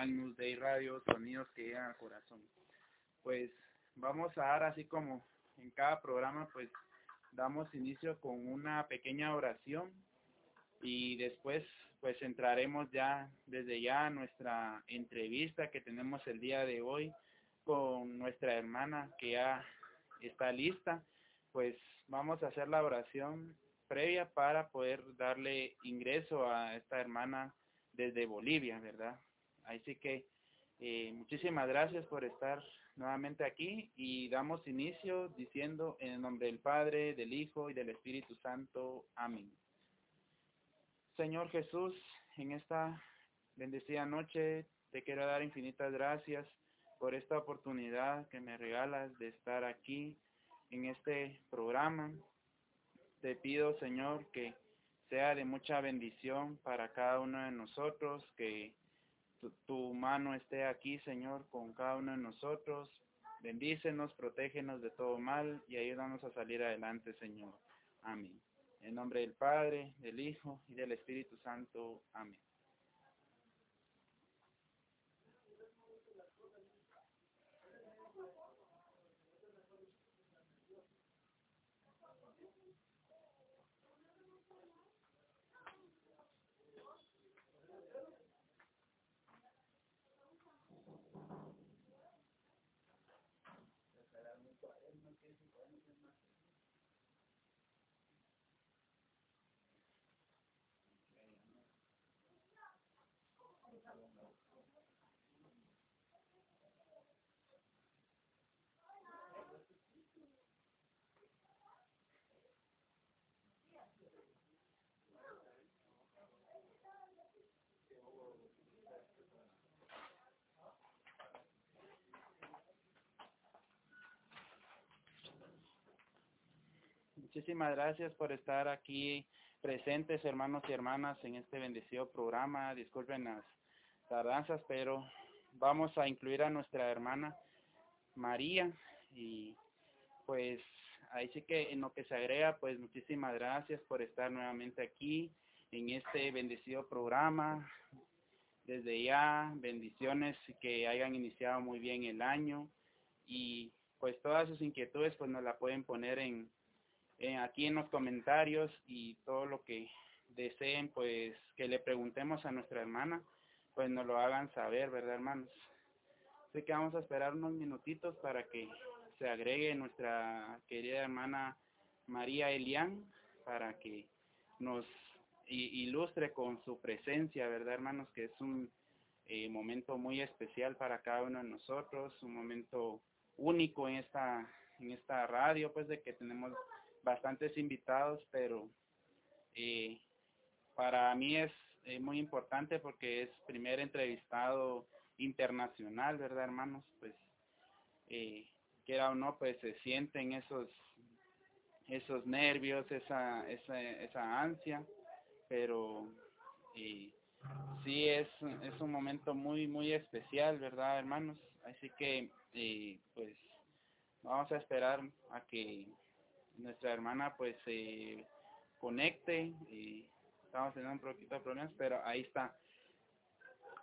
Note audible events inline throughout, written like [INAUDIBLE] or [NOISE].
Agnus Dei Radio, sonidos que llegan al corazón. Pues vamos a dar así como en cada programa, pues damos inicio con una pequeña oración y después pues entraremos ya desde ya a nuestra entrevista que tenemos el día de hoy con nuestra hermana que ya está lista, pues vamos a hacer la oración previa para poder darle ingreso a esta hermana desde Bolivia, ¿verdad? Así que eh, muchísimas gracias por estar nuevamente aquí y damos inicio diciendo en el nombre del Padre, del Hijo y del Espíritu Santo. Amén. Señor Jesús, en esta bendecida noche te quiero dar infinitas gracias por esta oportunidad que me regalas de estar aquí en este programa. Te pido, Señor, que sea de mucha bendición para cada uno de nosotros, que tu, mano esté aquí, Señor, con cada uno de nosotros. Bendícenos, protégenos de todo mal y ayúdanos a salir adelante, Señor. Amén. En nombre del Padre, del Hijo y del Espíritu Santo. Amén. Muchísimas gracias por estar aquí presentes, hermanos y hermanas, en este bendecido programa. Disculpen las tardanzas, pero vamos a incluir a nuestra hermana María y pues ahí sí que en lo que se agrega, pues muchísimas gracias por estar nuevamente aquí en este bendecido programa. Desde ya, bendiciones que hayan iniciado muy bien el año y pues todas sus inquietudes pues nos la pueden poner en eh, aquí en los comentarios y todo lo que deseen, pues que le preguntemos a nuestra hermana, pues nos lo hagan saber, ¿verdad, hermanos? Así que vamos a esperar unos minutitos para que se agregue nuestra querida hermana María Elian para que nos ilustre con su presencia, ¿verdad, hermanos? Que es un eh, momento muy especial para cada uno de nosotros, un momento único en esta en esta radio, pues de que tenemos bastantes invitados, pero eh, para mí es muy importante porque es primer entrevistado internacional, ¿verdad, hermanos? Pues, eh, quiera o no, pues se sienten esos esos nervios, esa, esa, esa ansia, pero eh, sí es, es un momento muy, muy especial, ¿verdad, hermanos? Así que, eh, pues, vamos a esperar a que nuestra hermana pues se conecte y estamos teniendo un poquito de problemas, pero ahí está.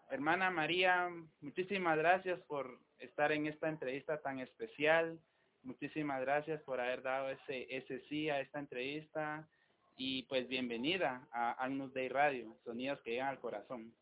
Hermana María, muchísimas gracias por estar en esta entrevista tan especial. Muchísimas gracias por haber dado ese, ese sí a esta entrevista y pues bienvenida a Agnus Day Radio, sonidos que llegan al corazón.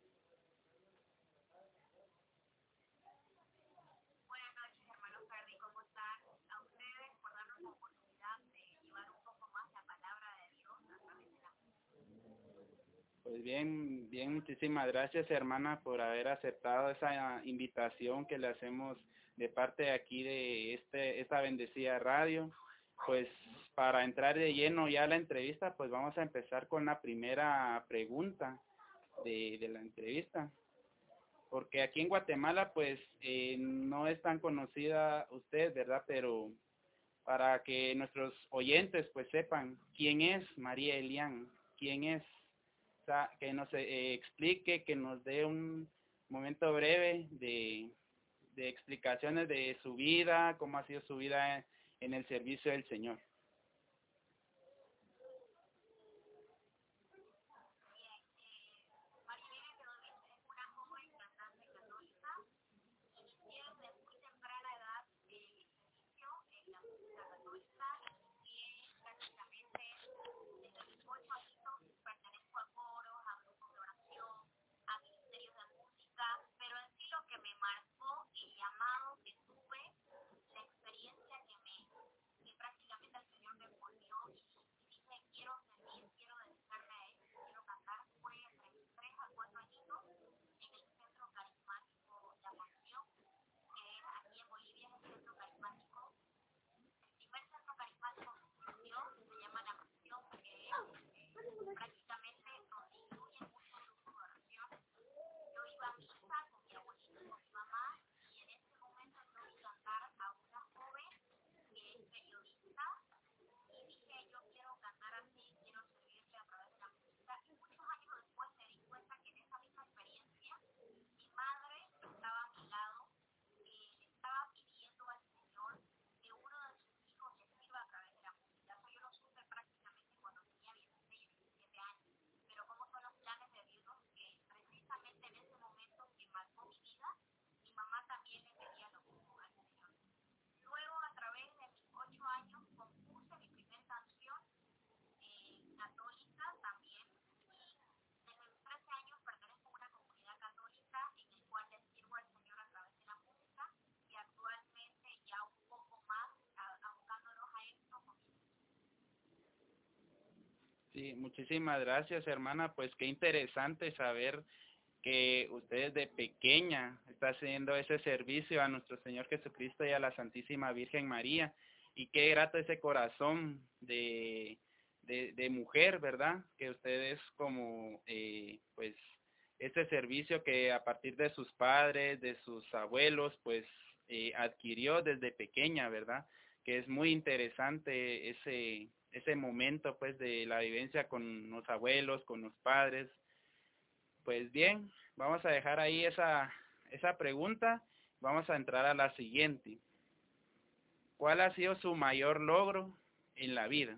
Pues bien, bien, muchísimas gracias hermana por haber aceptado esa invitación que le hacemos de parte de aquí de este esta bendecida radio. Pues para entrar de lleno ya la entrevista, pues vamos a empezar con la primera pregunta de, de la entrevista. Porque aquí en Guatemala, pues eh, no es tan conocida usted, ¿verdad? Pero para que nuestros oyentes pues sepan quién es María Elian, quién es que nos eh, explique, que nos dé un momento breve de, de explicaciones de su vida, cómo ha sido su vida en el servicio del Señor. Sí, muchísimas gracias, hermana. Pues qué interesante saber que usted de pequeña está haciendo ese servicio a nuestro Señor Jesucristo y a la Santísima Virgen María. Y qué grato ese corazón de, de, mujer, ¿verdad? Que usted es como, eh, pues, ese servicio que a partir de sus padres, de sus abuelos, pues, eh, adquirió desde pequeña, ¿verdad? Que es muy interesante ese, ese momento pues de la vivencia con los abuelos, con los padres. Pues bien, vamos a dejar ahí esa, esa pregunta. Vamos a entrar a la siguiente. ¿Cuál ha sido su mayor logro en la vida?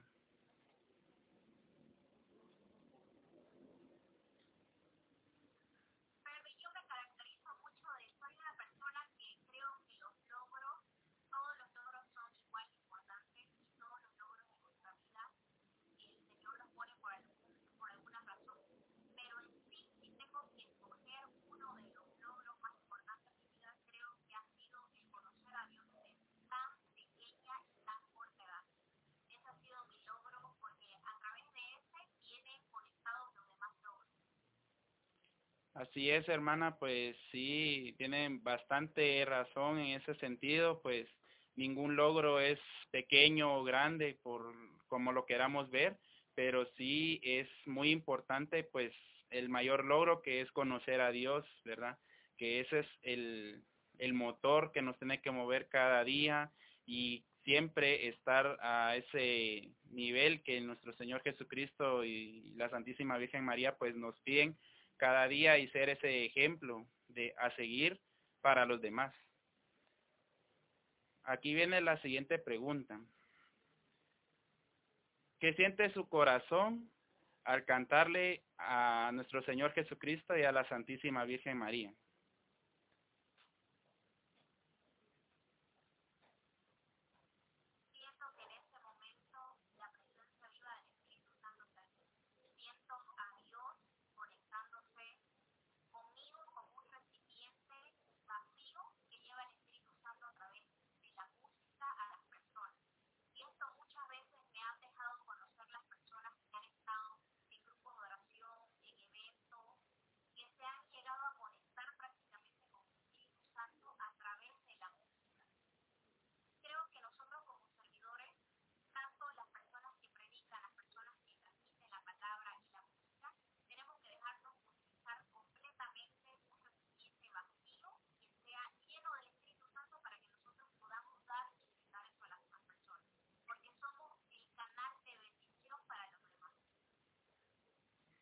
Así es, hermana, pues sí, tienen bastante razón en ese sentido, pues ningún logro es pequeño o grande por como lo queramos ver, pero sí es muy importante pues el mayor logro que es conocer a Dios, ¿verdad? Que ese es el, el motor que nos tiene que mover cada día y siempre estar a ese nivel que nuestro Señor Jesucristo y la Santísima Virgen María pues nos piden cada día y ser ese ejemplo de a seguir para los demás. Aquí viene la siguiente pregunta. ¿Qué siente su corazón al cantarle a nuestro Señor Jesucristo y a la Santísima Virgen María?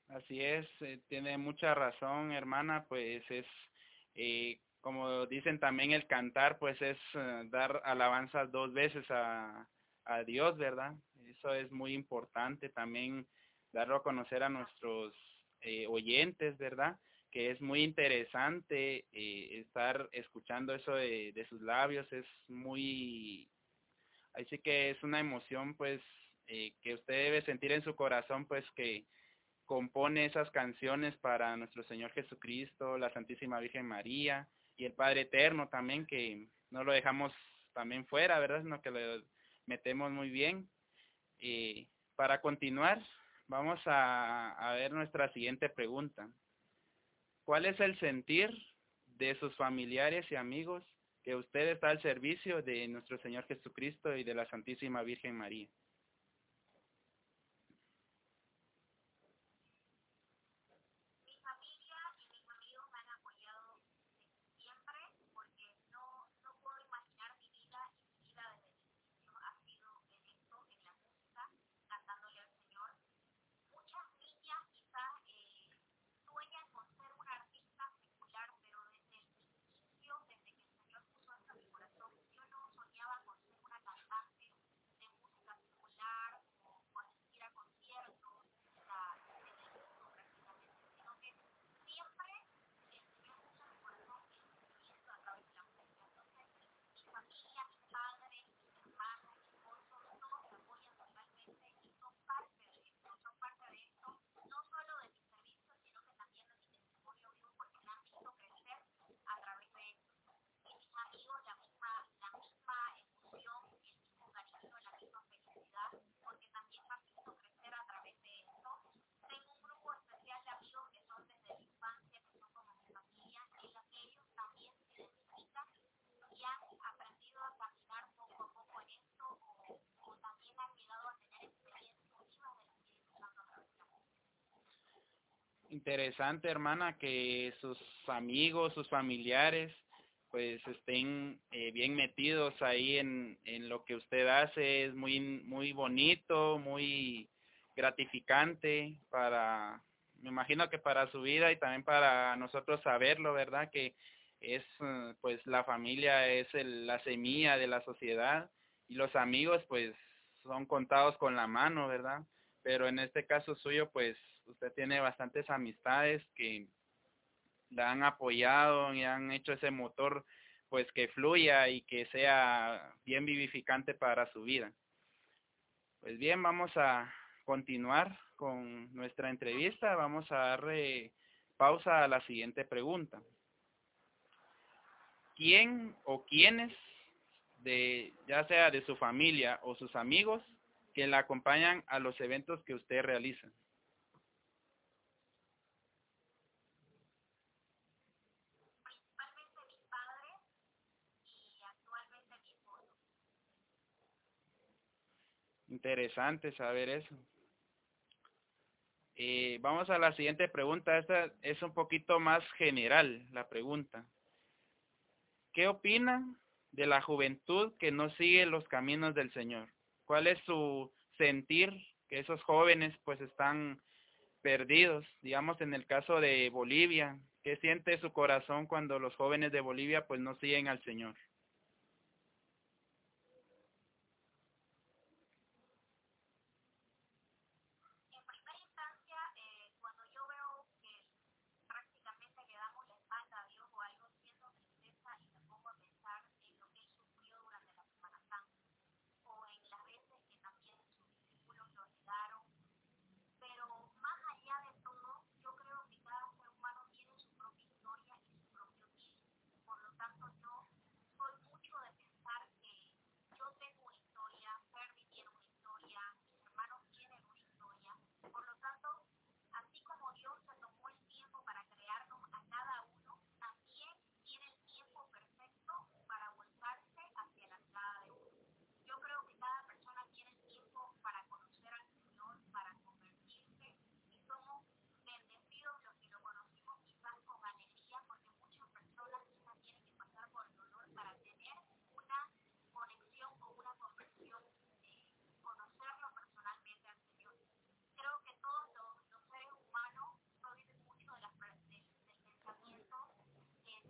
Así es, eh, tiene mucha razón, hermana, pues es, eh, como dicen también el cantar, pues es eh, dar alabanzas dos veces a, a Dios, ¿verdad? Eso es muy importante también darlo a conocer a nuestros oyentes, ¿verdad? Que es muy interesante estar escuchando eso de, de sus labios, es muy, así que es una emoción, pues, que usted debe sentir en su corazón, pues, que compone esas canciones para nuestro Señor Jesucristo, la Santísima Virgen María y el Padre Eterno también, que no lo dejamos también fuera, ¿verdad? Sino que lo metemos muy bien. Y para continuar, vamos a, a ver nuestra siguiente pregunta. ¿Cuál es el sentir de sus familiares y amigos que usted está al servicio de nuestro Señor Jesucristo y de la Santísima Virgen María? Interesante, hermana, que sus amigos, sus familiares, pues estén eh, bien metidos ahí en, en lo que usted hace. Es muy, muy bonito, muy gratificante para, me imagino que para su vida y también para nosotros saberlo, ¿verdad? Que es, eh, pues la familia es el, la semilla de la sociedad y los amigos, pues son contados con la mano, ¿verdad? Pero en este caso suyo, pues usted tiene bastantes amistades que la han apoyado y han hecho ese motor pues que fluya y que sea bien vivificante para su vida. Pues bien, vamos a continuar con nuestra entrevista. Vamos a darle pausa a la siguiente pregunta. ¿Quién o quiénes de ya sea de su familia o sus amigos que la acompañan a los eventos que usted realiza? Interesante saber eso. Eh, vamos a la siguiente pregunta. Esta es un poquito más general, la pregunta. ¿Qué opina de la juventud que no sigue los caminos del Señor? ¿Cuál es su sentir que esos jóvenes pues están perdidos? Digamos en el caso de Bolivia, ¿qué siente su corazón cuando los jóvenes de Bolivia pues no siguen al Señor?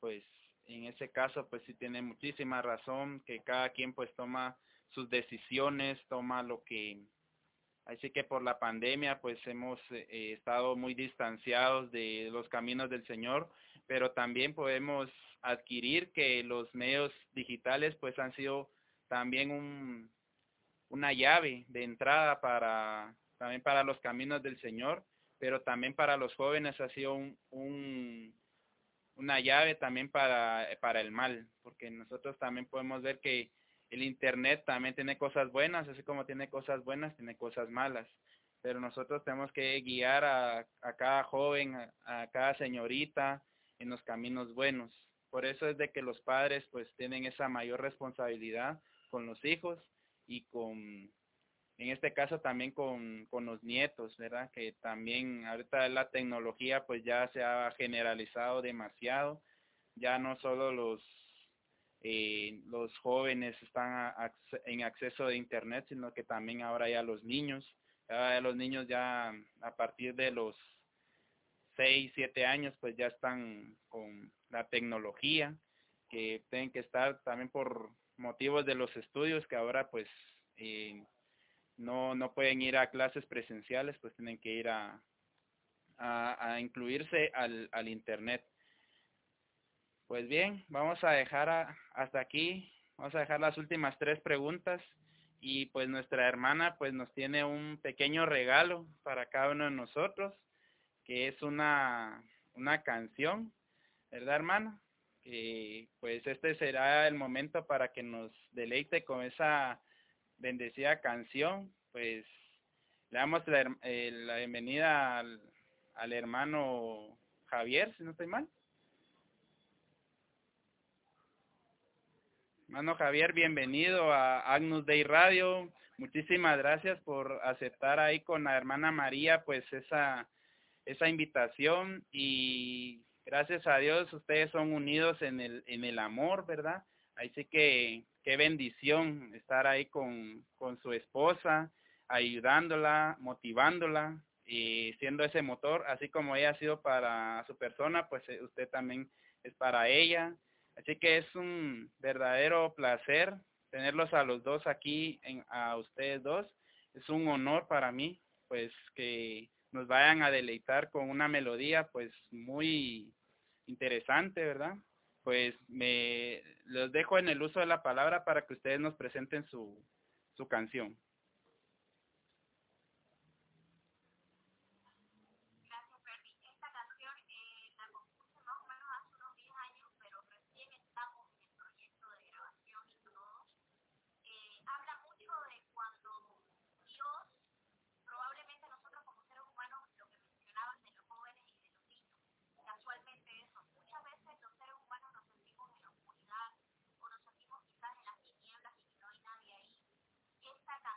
pues en ese caso pues sí tiene muchísima razón que cada quien pues toma sus decisiones, toma lo que, así que por la pandemia pues hemos eh, estado muy distanciados de los caminos del Señor, pero también podemos adquirir que los medios digitales pues han sido también un, una llave de entrada para también para los caminos del Señor, pero también para los jóvenes ha sido un, un una llave también para, para el mal, porque nosotros también podemos ver que el Internet también tiene cosas buenas, así como tiene cosas buenas, tiene cosas malas, pero nosotros tenemos que guiar a, a cada joven, a cada señorita en los caminos buenos. Por eso es de que los padres pues tienen esa mayor responsabilidad con los hijos y con, en este caso también con, con los nietos, ¿verdad? Que también ahorita la tecnología pues ya se ha generalizado demasiado, ya no solo los eh, los jóvenes están en acceso de internet, sino que también ahora ya los niños, ya los niños ya a partir de los 6, 7 años pues ya están con la tecnología, que tienen que estar también por motivos de los estudios que ahora pues eh, no, no pueden ir a clases presenciales, pues tienen que ir a, a, incluirse al, al internet. Pues bien, vamos a dejar hasta aquí, vamos a dejar las últimas tres preguntas y pues nuestra hermana pues nos tiene un pequeño regalo para cada uno de nosotros que es una, una canción, ¿verdad, hermano? Que pues este será el momento para que nos deleite con esa bendecida canción. Pues le damos la, eh, la bienvenida al, al hermano Javier, si no estoy mal. Hermano Javier, bienvenido a Agnus Dei Radio. Muchísimas gracias por aceptar ahí con la hermana María pues esa esa invitación y gracias a Dios ustedes son unidos en el en el amor, ¿verdad? Así que qué bendición estar ahí con con su esposa, ayudándola, motivándola y siendo ese motor, así como ella ha sido para su persona, pues eh, usted también es para ella Así que es un verdadero placer tenerlos a los dos aquí, en, a ustedes dos. Es un honor para mí, pues que nos vayan a deleitar con una melodía, pues muy interesante, ¿verdad? Pues me los dejo en el uso de la palabra para que ustedes nos presenten su, su canción. Esta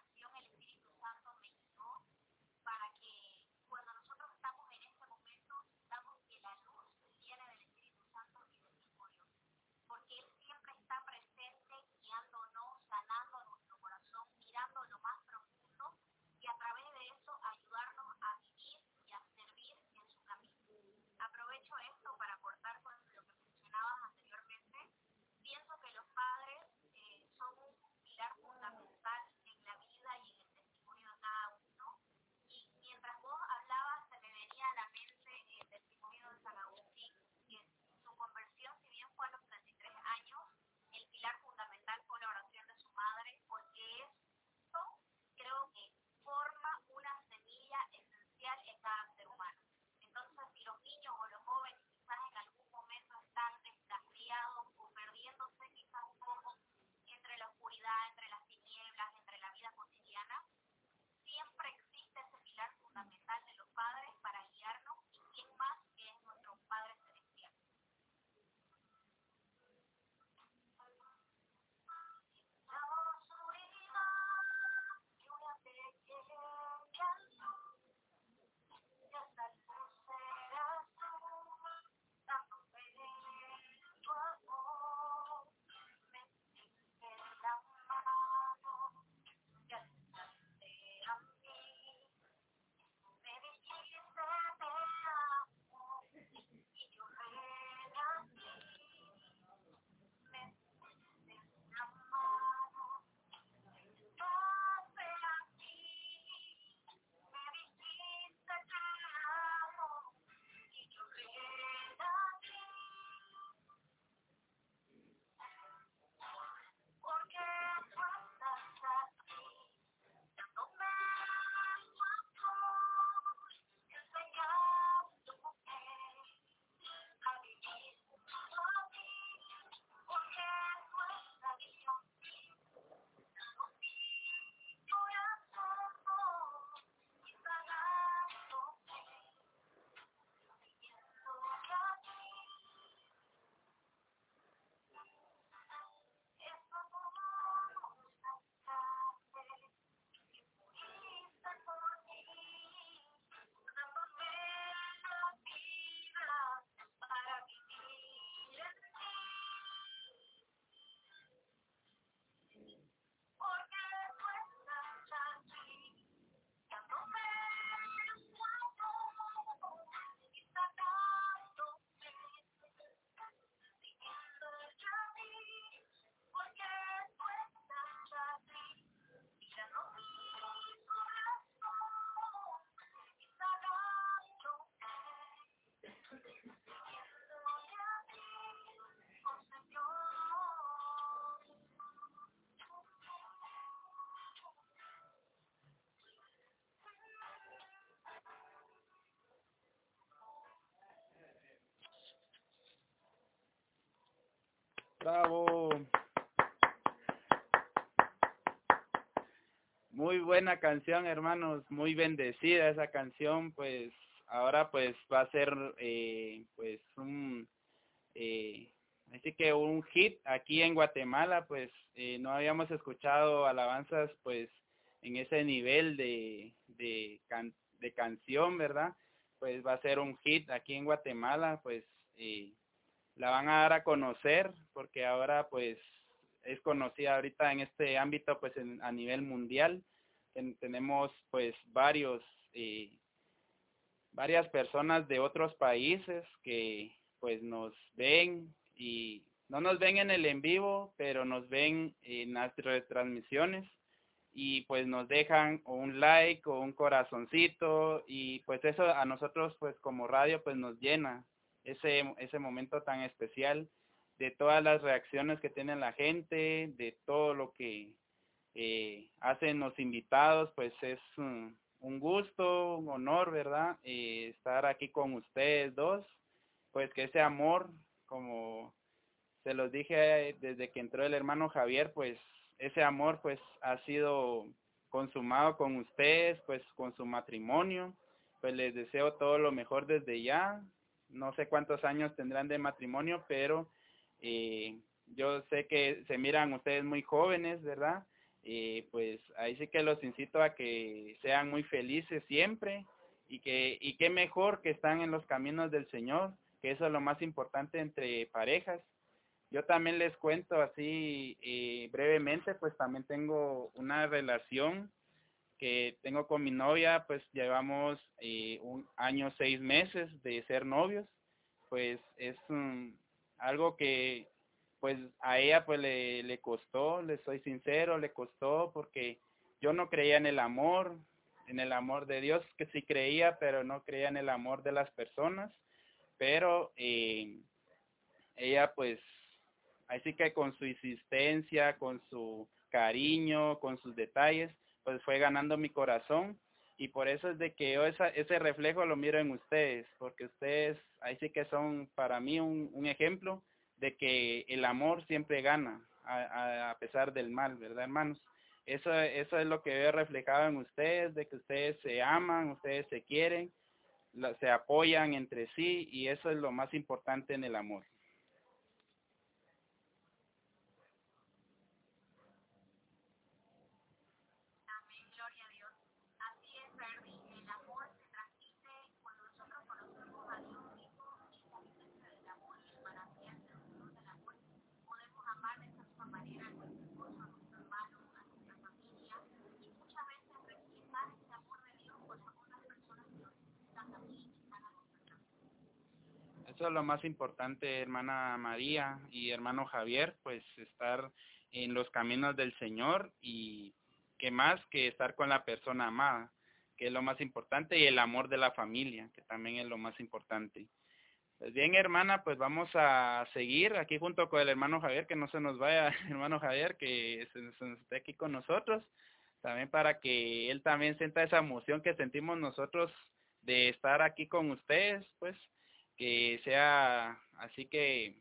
Muy buena canción, hermanos, muy bendecida esa canción, pues ahora pues va a ser eh, pues un eh, así que un hit aquí en Guatemala, pues eh, no habíamos escuchado alabanzas pues en ese nivel de de, de canción, ¿verdad? Pues va a ser un hit aquí en Guatemala, pues eh, la van a dar a conocer porque ahora pues es conocida ahorita en este ámbito pues a nivel mundial. Tenemos pues varios eh, varias personas de otros países que pues nos ven y no nos ven en el en vivo pero nos ven en las retransmisiones y pues nos dejan un like o un corazoncito y pues eso a nosotros pues como radio pues nos llena ese, ese momento tan especial de todas las reacciones que tiene la gente, de todo lo que eh, hacen los invitados, pues es un, gusto, un honor, ¿verdad? Eh, estar aquí con ustedes dos, pues que ese amor, como se los dije desde que entró el hermano Javier, pues ese amor pues ha sido consumado con ustedes, pues con su matrimonio, pues les deseo todo lo mejor desde ya, no sé cuántos años tendrán de matrimonio, pero eh, yo sé que se miran ustedes muy jóvenes, ¿verdad? Y pues ahí sí que los incito a que sean muy felices siempre y que y qué mejor que están en los caminos del Señor, que eso es lo más importante entre parejas. Yo también les cuento así eh, brevemente, pues también tengo una relación que tengo con mi novia, pues llevamos eh, un año, seis meses de ser novios, pues es algo que pues a ella pues le, le costó, le soy sincero, le costó porque yo no creía en el amor, en el amor de Dios, que sí creía, pero no creía en el amor de las personas, pero eh, ella pues así que con su insistencia, con su cariño, con sus detalles, pues fue ganando mi corazón y por eso es de que yo esa, ese reflejo lo miro en ustedes, porque ustedes ahí sí que son para mí un, ejemplo de que el amor siempre gana a, a, pesar del mal, ¿verdad hermanos? Eso, eso es lo que veo reflejado en ustedes, de que ustedes se aman, ustedes se quieren, se apoyan entre sí y eso es lo más importante en el amor. Es lo más importante, hermana María y hermano Javier, pues estar en los caminos del Señor y que más que estar con la persona amada, que es lo más importante, y el amor de la familia, que también es lo más importante. Pues bien, hermana, pues vamos a seguir aquí junto con el hermano Javier, que no se nos vaya, [LAUGHS] hermano Javier, que esté aquí con nosotros, también para que él también sienta esa emoción que sentimos nosotros de estar aquí con ustedes, pues, que sea así que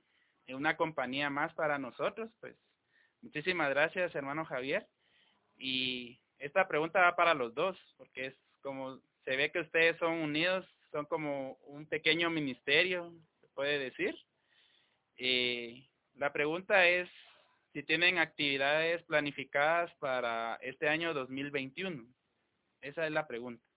una compañía más para nosotros, pues muchísimas gracias hermano Javier. Y esta pregunta va para los dos, porque es como se ve que ustedes son unidos, son como un pequeño ministerio, se puede decir. Eh, la pregunta es si tienen actividades planificadas para este año 2021. Esa es la pregunta.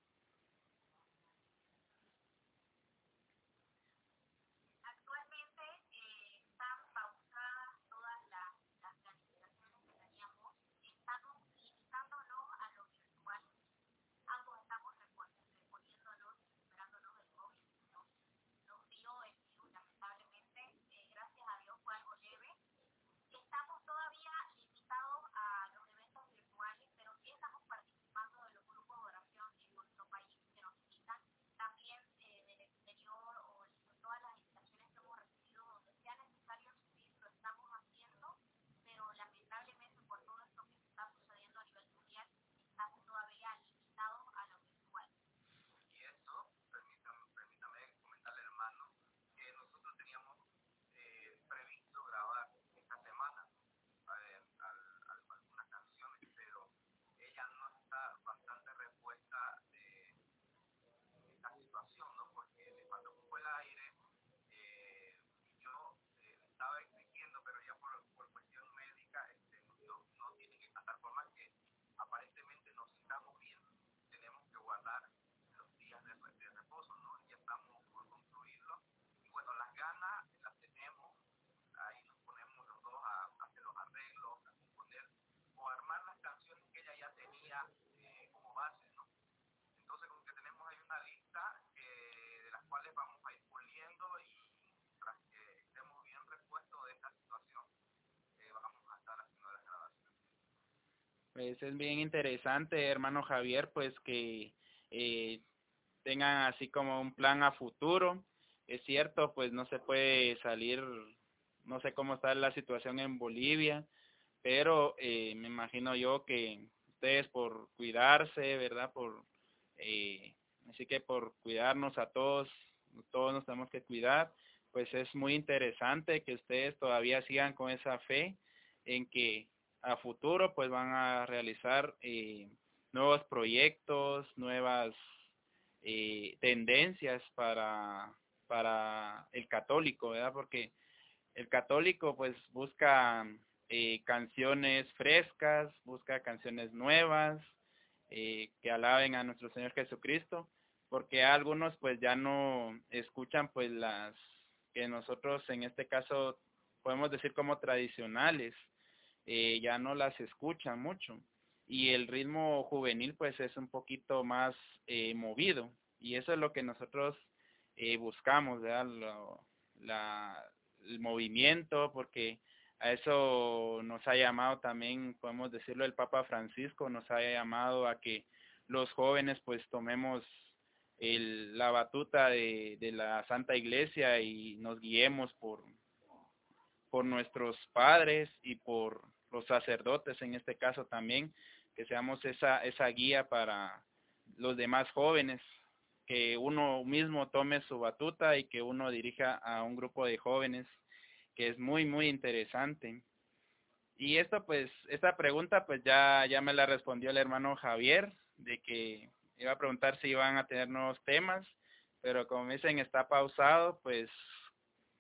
base. ¿eh? ¿no? Entonces, como que tenemos ahí una lista eh, de las cuales vamos a ir puliendo y tras que estemos bien repuestos de esta situación, eh, vamos a estar haciendo las grabaciones. Pues es bien interesante, hermano Javier, pues que eh, tengan así como un plan a futuro. Es cierto, pues no se puede salir, no sé cómo está la situación en Bolivia, pero eh me imagino yo que ustedes por cuidarse, ¿verdad? Por eh, así que por cuidarnos a todos, todos nos tenemos que cuidar, pues es muy interesante que ustedes todavía sigan con esa fe en que a futuro pues van a realizar eh, nuevos proyectos, nuevas eh, tendencias para, para el católico, ¿verdad? Porque el católico pues busca eh, canciones frescas, busca canciones nuevas, eh, que alaben a nuestro Señor Jesucristo, porque algunos pues ya no escuchan pues las que nosotros en este caso podemos decir como tradicionales, eh, ya no las escuchan mucho y el ritmo juvenil pues es un poquito más eh, movido y eso es lo que nosotros buscamos, ¿verdad? la, el movimiento porque a eso nos ha llamado también, podemos decirlo, el Papa Francisco nos ha llamado a que los jóvenes pues tomemos el, la batuta de, de la Santa Iglesia y nos guiemos por, por nuestros padres y por los sacerdotes en este caso también, que seamos esa, esa guía para los demás jóvenes, que uno mismo tome su batuta y que uno dirija a un grupo de jóvenes, que es muy, muy interesante. Y esto pues, esta pregunta pues ya, ya me la respondió el hermano Javier, de que iba a preguntar si iban a tener nuevos temas, pero como dicen está pausado, pues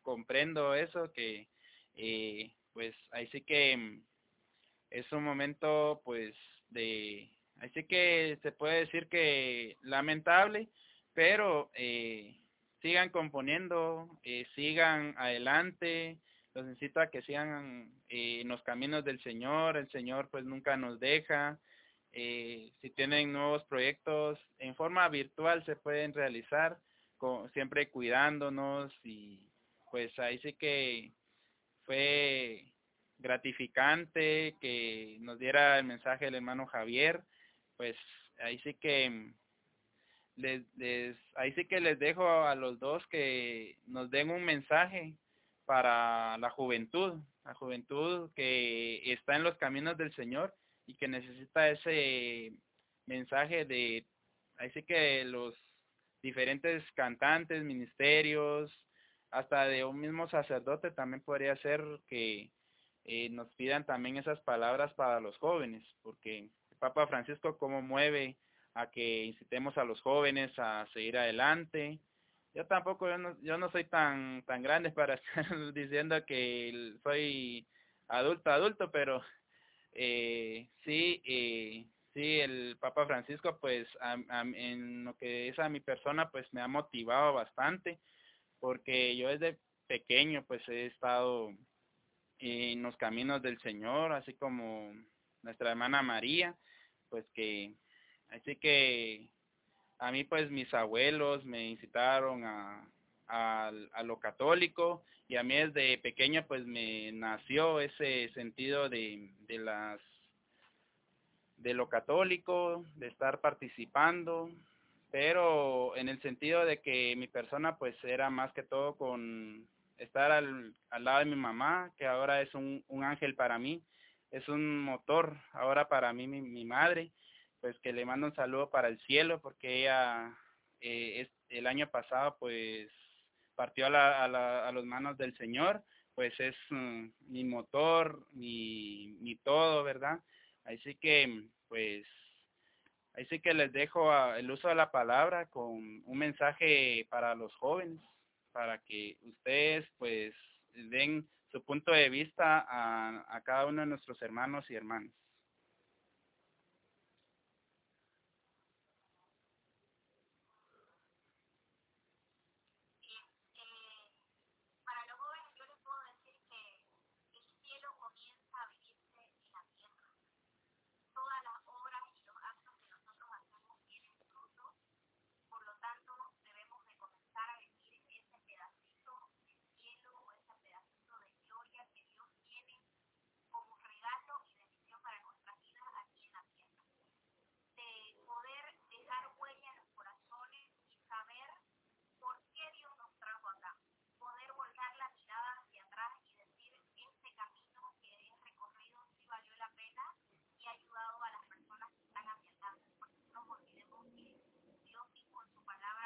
comprendo eso, que eh, pues ahí sí que es un momento pues de, así que se puede decir que lamentable, pero eh, sigan componiendo, eh, sigan adelante, los necesito a que sigan eh, en los caminos del Señor, el Señor pues nunca nos deja, eh, si tienen nuevos proyectos en forma virtual se pueden realizar, con, siempre cuidándonos y pues ahí sí que fue gratificante que nos diera el mensaje el hermano Javier, pues ahí sí que les, les, ahí sí que les dejo a los dos que nos den un mensaje para la juventud, la juventud que está en los caminos del Señor y que necesita ese mensaje de, ahí sí que los diferentes cantantes, ministerios, hasta de un mismo sacerdote también podría ser que eh, nos pidan también esas palabras para los jóvenes, porque Papa Francisco cómo mueve a que incitemos a los jóvenes a seguir adelante. Yo tampoco, yo no, yo no soy tan tan grande para [LAUGHS] estar diciendo que soy adulto, adulto, pero eh, sí, eh, sí, el Papa Francisco, pues en lo que es a mi persona, pues me ha motivado bastante, porque yo desde pequeño, pues he estado en los caminos del Señor, así como nuestra hermana María, pues que, así que a mí pues mis abuelos me incitaron a, a, lo católico y a mí desde pequeño pues me nació ese sentido de, de las de lo católico, de estar participando, pero en el sentido de que mi persona pues era más que todo con estar al, al lado de mi mamá, que ahora es un, un ángel para mí, es un motor ahora para mí, mi, mi madre, pues que le mando un saludo para el cielo, porque ella eh, es, el año pasado pues partió a, la, a, la, a las manos del Señor, pues es mm, mi motor, mi, mi todo, ¿verdad? Así que, pues, así que les dejo el uso de la palabra con un mensaje para los jóvenes para que ustedes pues den su punto de vista a, a cada uno de nuestros hermanos y hermanas. palabras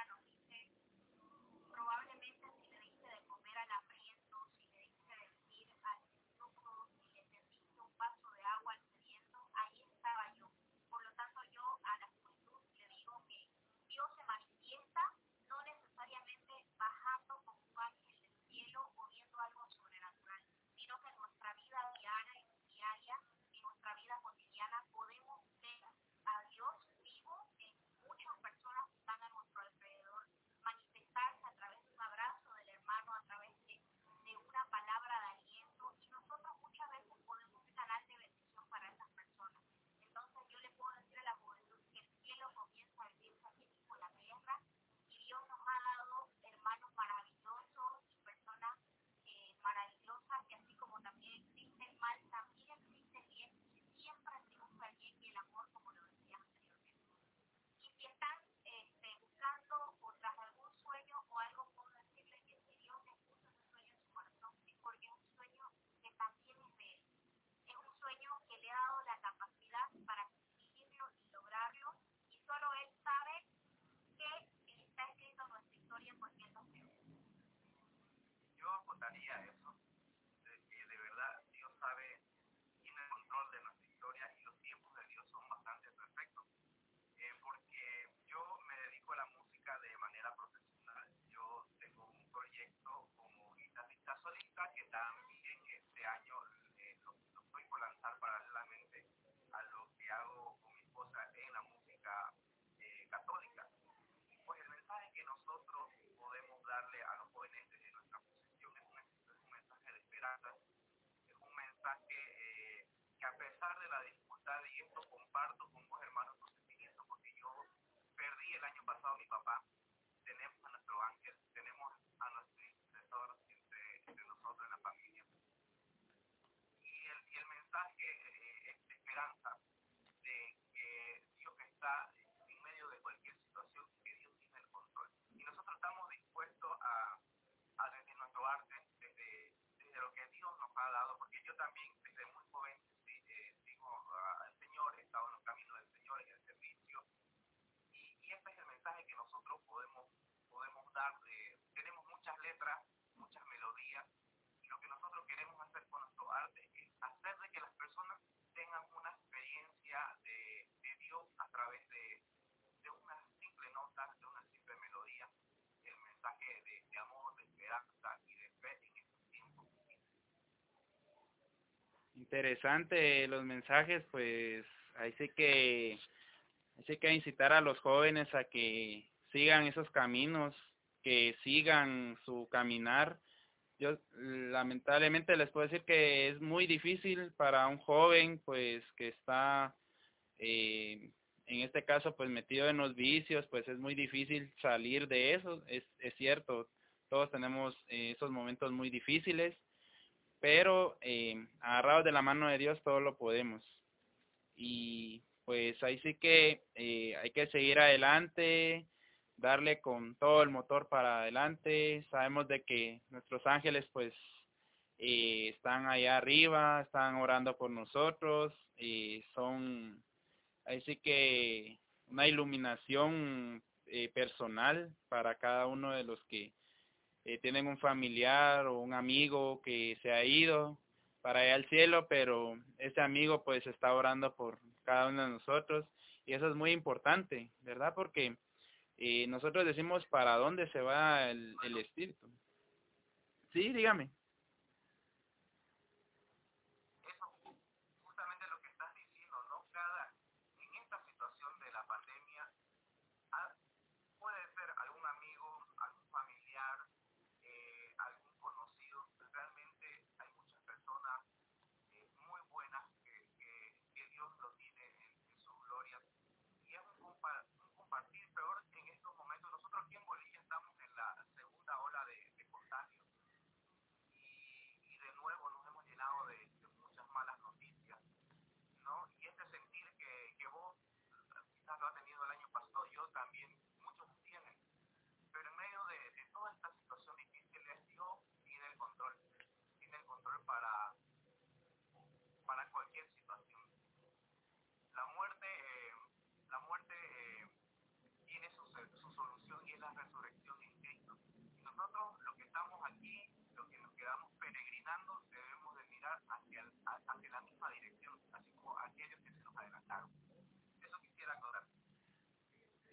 Yo no. yo votaría eso. Es un mensaje eh, que a pesar de la dificultad y esto comparto con unos hermanos con sentimiento, porque yo perdí el año pasado a mi papá, tenemos a nuestro ángel, tenemos a nuestro intercesor entre, entre, nosotros en la familia. Y el, y el mensaje eh, es de esperanza, ha dado, porque yo también desde muy joven eh, sigo al Señor, he estado en el camino del Señor, en el servicio, y, este es el mensaje que nosotros podemos, podemos dar. Eh, tenemos muchas letras interesante los mensajes, pues ahí sí que hay que incitar a los jóvenes a que sigan esos caminos, que sigan su caminar. Yo lamentablemente les puedo decir que es muy difícil para un joven, pues que está, eh, en este caso, pues metido en los vicios, pues es muy difícil salir de eso. Es, es cierto, todos tenemos eh, esos momentos muy difíciles, pero eh, agarrados de la mano de Dios todo lo podemos. Y pues ahí sí que eh, hay que seguir adelante, darle con todo el motor para adelante. Sabemos de que nuestros ángeles pues eh, están allá arriba, están orando por nosotros, y son ahí sí que una iluminación eh, personal para cada uno de los que eh, tienen un familiar o un amigo que se ha ido para allá al cielo, pero ese amigo pues está orando por cada uno de nosotros y eso es muy importante, ¿verdad? Porque eh, nosotros decimos para dónde se va el, el espíritu. Sí, dígame.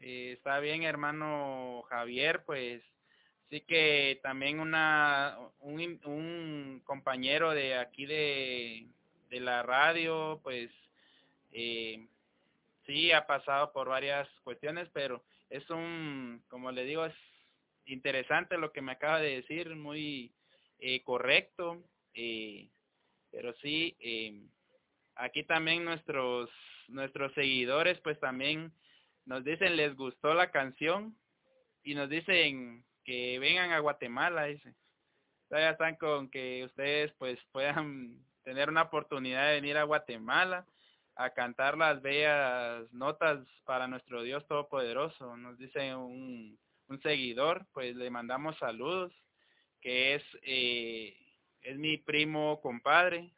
Eh, está bien, hermano Javier, pues sí que también una un, un compañero de aquí de, de la radio, pues eh, sí ha pasado por varias cuestiones, pero es un, como le digo, es interesante lo que me acaba de decir, muy eh, correcto, eh, pero sí, eh, aquí también nuestros nuestros seguidores, pues también nos dicen, les gustó la canción, y nos dicen que vengan a Guatemala, dice. Todavía están con que ustedes pues [LAUGHS] puedan tener una oportunidad de venir a Guatemala a cantar las bellas notas para nuestro Dios Todopoderoso. Nos dice un, un seguidor, pues le mandamos saludos, que es, eh, es mi primo compadre,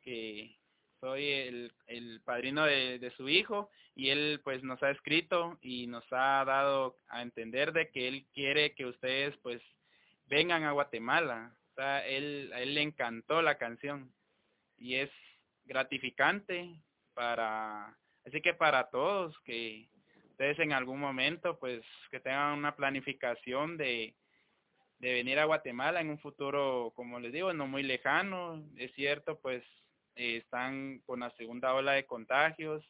que soy el, el padrino de, de, su hijo y él pues nos ha escrito y nos ha dado a entender de que él quiere que ustedes pues vengan a Guatemala. O sea, él, a él le encantó la canción y es gratificante para, así que para todos que ustedes en algún momento pues que tengan una planificación de, de venir a Guatemala en un futuro, como les digo, no muy lejano, es cierto, pues eh, están con la segunda ola de contagios,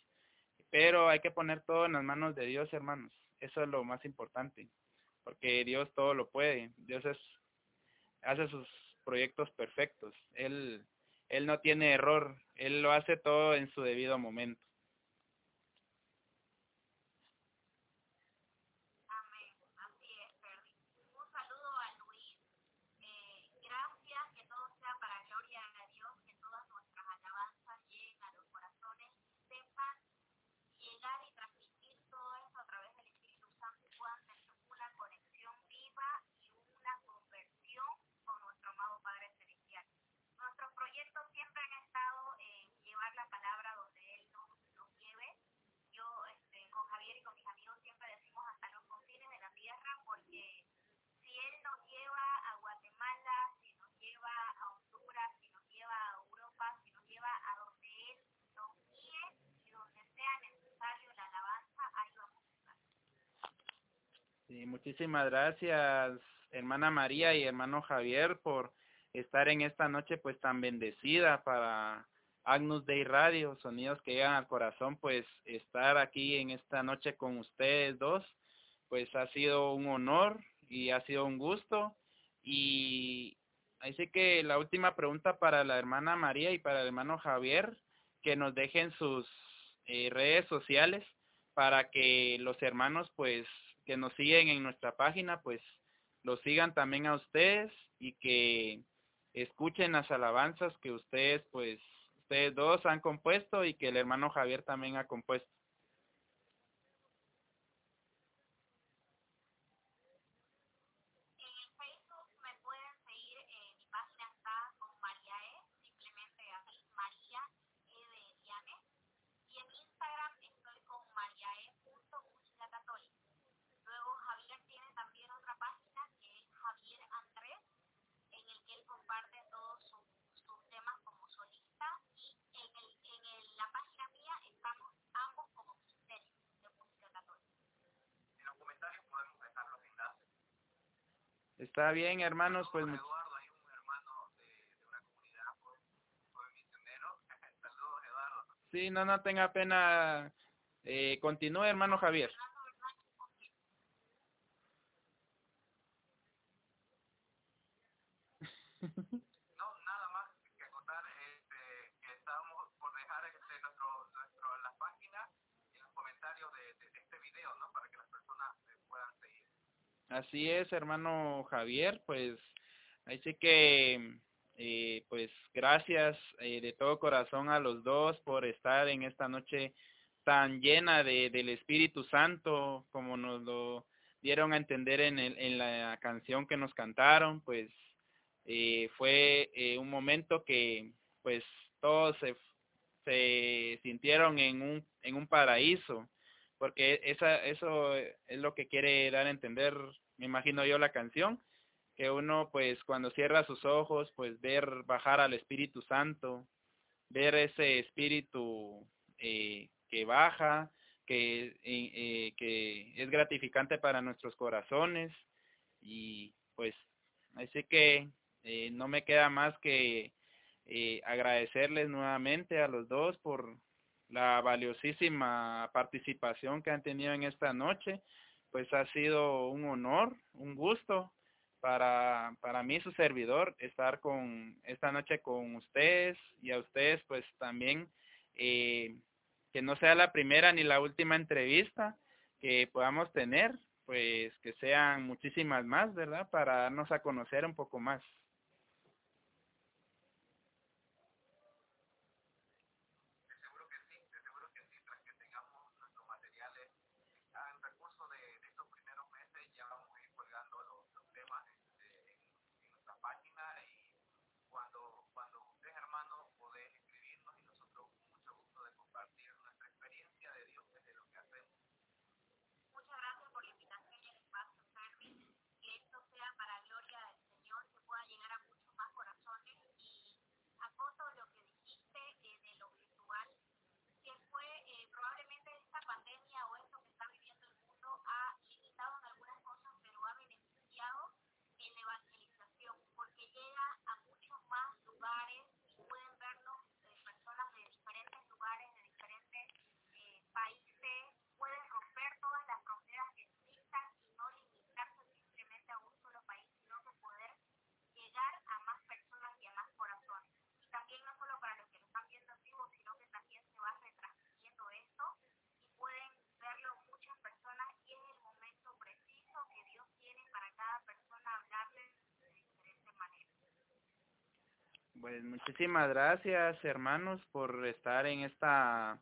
pero hay que poner todo en las manos de Dios, hermanos. Eso es lo más importante, porque Dios todo lo puede. Dios es hace sus proyectos perfectos. Él él no tiene error, él lo hace todo en su debido momento. Sí, muchísimas gracias, hermana María y hermano Javier, por estar en esta noche pues tan bendecida para Agnus Dei Radio, sonidos que llegan al corazón, pues estar aquí en esta noche con ustedes dos, pues ha sido un honor y ha sido un gusto. Y así que la última pregunta para la hermana María y para el hermano Javier, que nos dejen sus eh, redes sociales para que los hermanos pues que nos siguen en nuestra página, pues los sigan también a ustedes y que escuchen las alabanzas que ustedes, pues, ustedes dos han compuesto y que el hermano Javier también ha compuesto. Está bien, hermanos, pues... Eduardo, hay un hermano de, de una comunidad, misionero. [LAUGHS] Saludos, Eduardo. Sí, no, no tenga pena. Eh, continúe, hermano Javier. No, nada más que contar este, que estábamos por dejar este, nuestro, nuestro, las páginas en los comentarios de, de, de este video, ¿no? Para que las personas puedan seguir. Así es, hermano Javier, pues así que eh, pues gracias eh, de todo corazón a los dos por estar en esta noche tan llena de, del Espíritu Santo como nos lo dieron a entender en, el, en la canción que nos cantaron, pues eh, fue un momento que pues todos se, se sintieron en un, en un paraíso porque esa, eso es lo que quiere dar a entender, me imagino yo, la canción, que uno pues cuando cierra sus ojos, pues ver bajar al Espíritu Santo, ver ese Espíritu eh, que baja, que, eh, eh, que es gratificante para nuestros corazones y pues así que eh, no me queda más que eh, agradecerles nuevamente a los dos por la valiosísima participación que han tenido en esta noche. Pues ha sido un honor, un gusto para, para mí, su servidor, estar con esta noche con ustedes y a ustedes pues también eh, que no sea la primera ni la última entrevista que podamos tener, pues que sean muchísimas más, ¿verdad? Para darnos a conocer un poco más. also Pues muchísimas gracias hermanos por estar en esta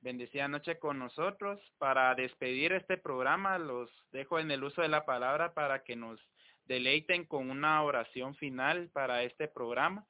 bendecida noche con nosotros. Para despedir este programa los dejo en el uso de la palabra para que nos deleiten con una oración final para este programa.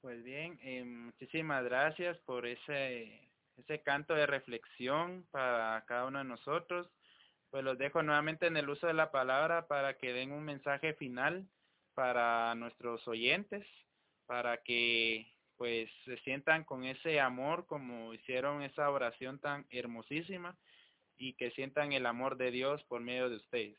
Pues bien, eh, muchísimas gracias por ese, ese canto de reflexión para cada uno de nosotros. Pues los dejo nuevamente en el uso de la palabra para que den un mensaje final para nuestros oyentes, para que pues se sientan con ese amor como hicieron esa oración tan hermosísima y que sientan el amor de Dios por medio de ustedes.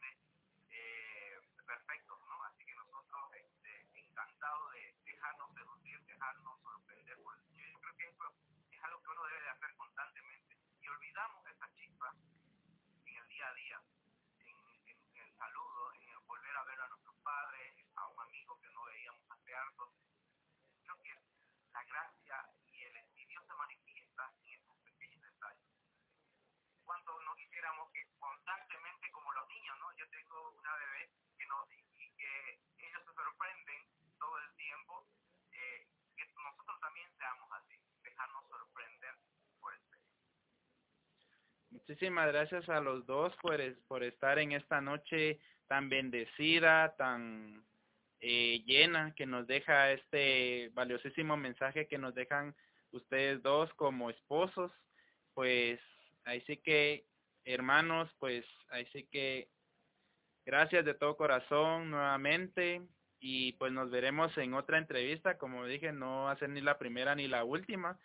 entiende? Eh, perfectos, ¿no? Así que nosotros este, encantados de dejarnos seducir, dejarnos sorprender. Yo creo que eso es algo que uno debe de hacer constantemente. Y olvidamos esa chispa en el día a día, en, el saludo, en el volver a ver a nuestros padres, a un amigo que no veíamos hace harto. Creo que la gracia y el estudio se manifiesta en estos pequeños detalles. Cuando no quisiéramos que con tan Muchísimas gracias a los dos por, por estar en esta noche tan bendecida, tan eh, llena, que nos deja este valiosísimo mensaje que nos dejan ustedes dos como esposos. Pues ahí sí que, hermanos, pues ahí sí que gracias de todo corazón nuevamente y pues nos veremos en otra entrevista. Como dije, no va a ser ni la primera ni la última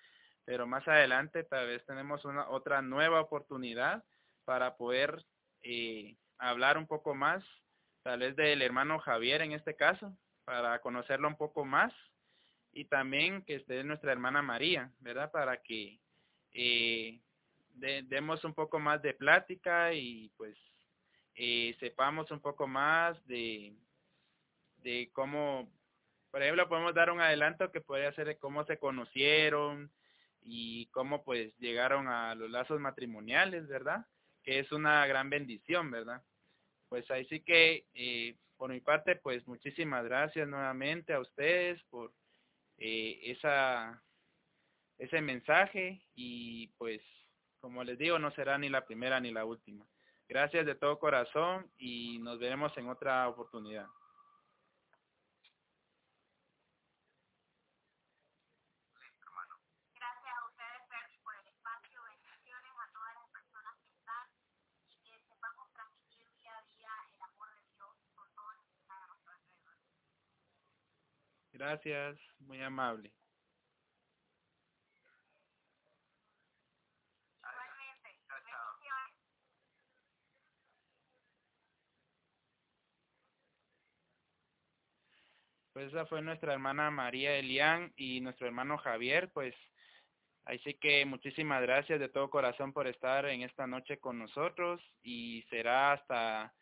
pero más adelante tal vez tenemos una otra nueva oportunidad para poder eh, hablar un poco más, tal vez del hermano Javier en este caso, para conocerlo un poco más y también que esté nuestra hermana María, ¿verdad? Para que eh, demos un poco más de plática y pues eh, sepamos un poco más de, de cómo, por ejemplo, podemos dar un adelanto que podría ser de cómo se conocieron, y cómo pues llegaron a los lazos matrimoniales, ¿verdad? Que es una gran bendición, ¿verdad? Pues ahí sí que eh, por mi parte pues muchísimas gracias nuevamente a ustedes por eh, esa ese mensaje y pues como les digo no será ni la primera ni la última. Gracias de todo corazón y nos veremos en otra oportunidad. Gracias, muy amable. Pues esa fue nuestra hermana María Elián y nuestro hermano Javier, pues así que muchísimas gracias de todo corazón por estar en esta noche con nosotros y será hasta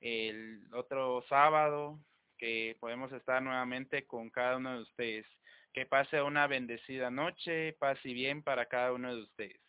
el otro sábado que podemos estar nuevamente con cada uno de ustedes. Que pase una bendecida noche, paz y bien para cada uno de ustedes.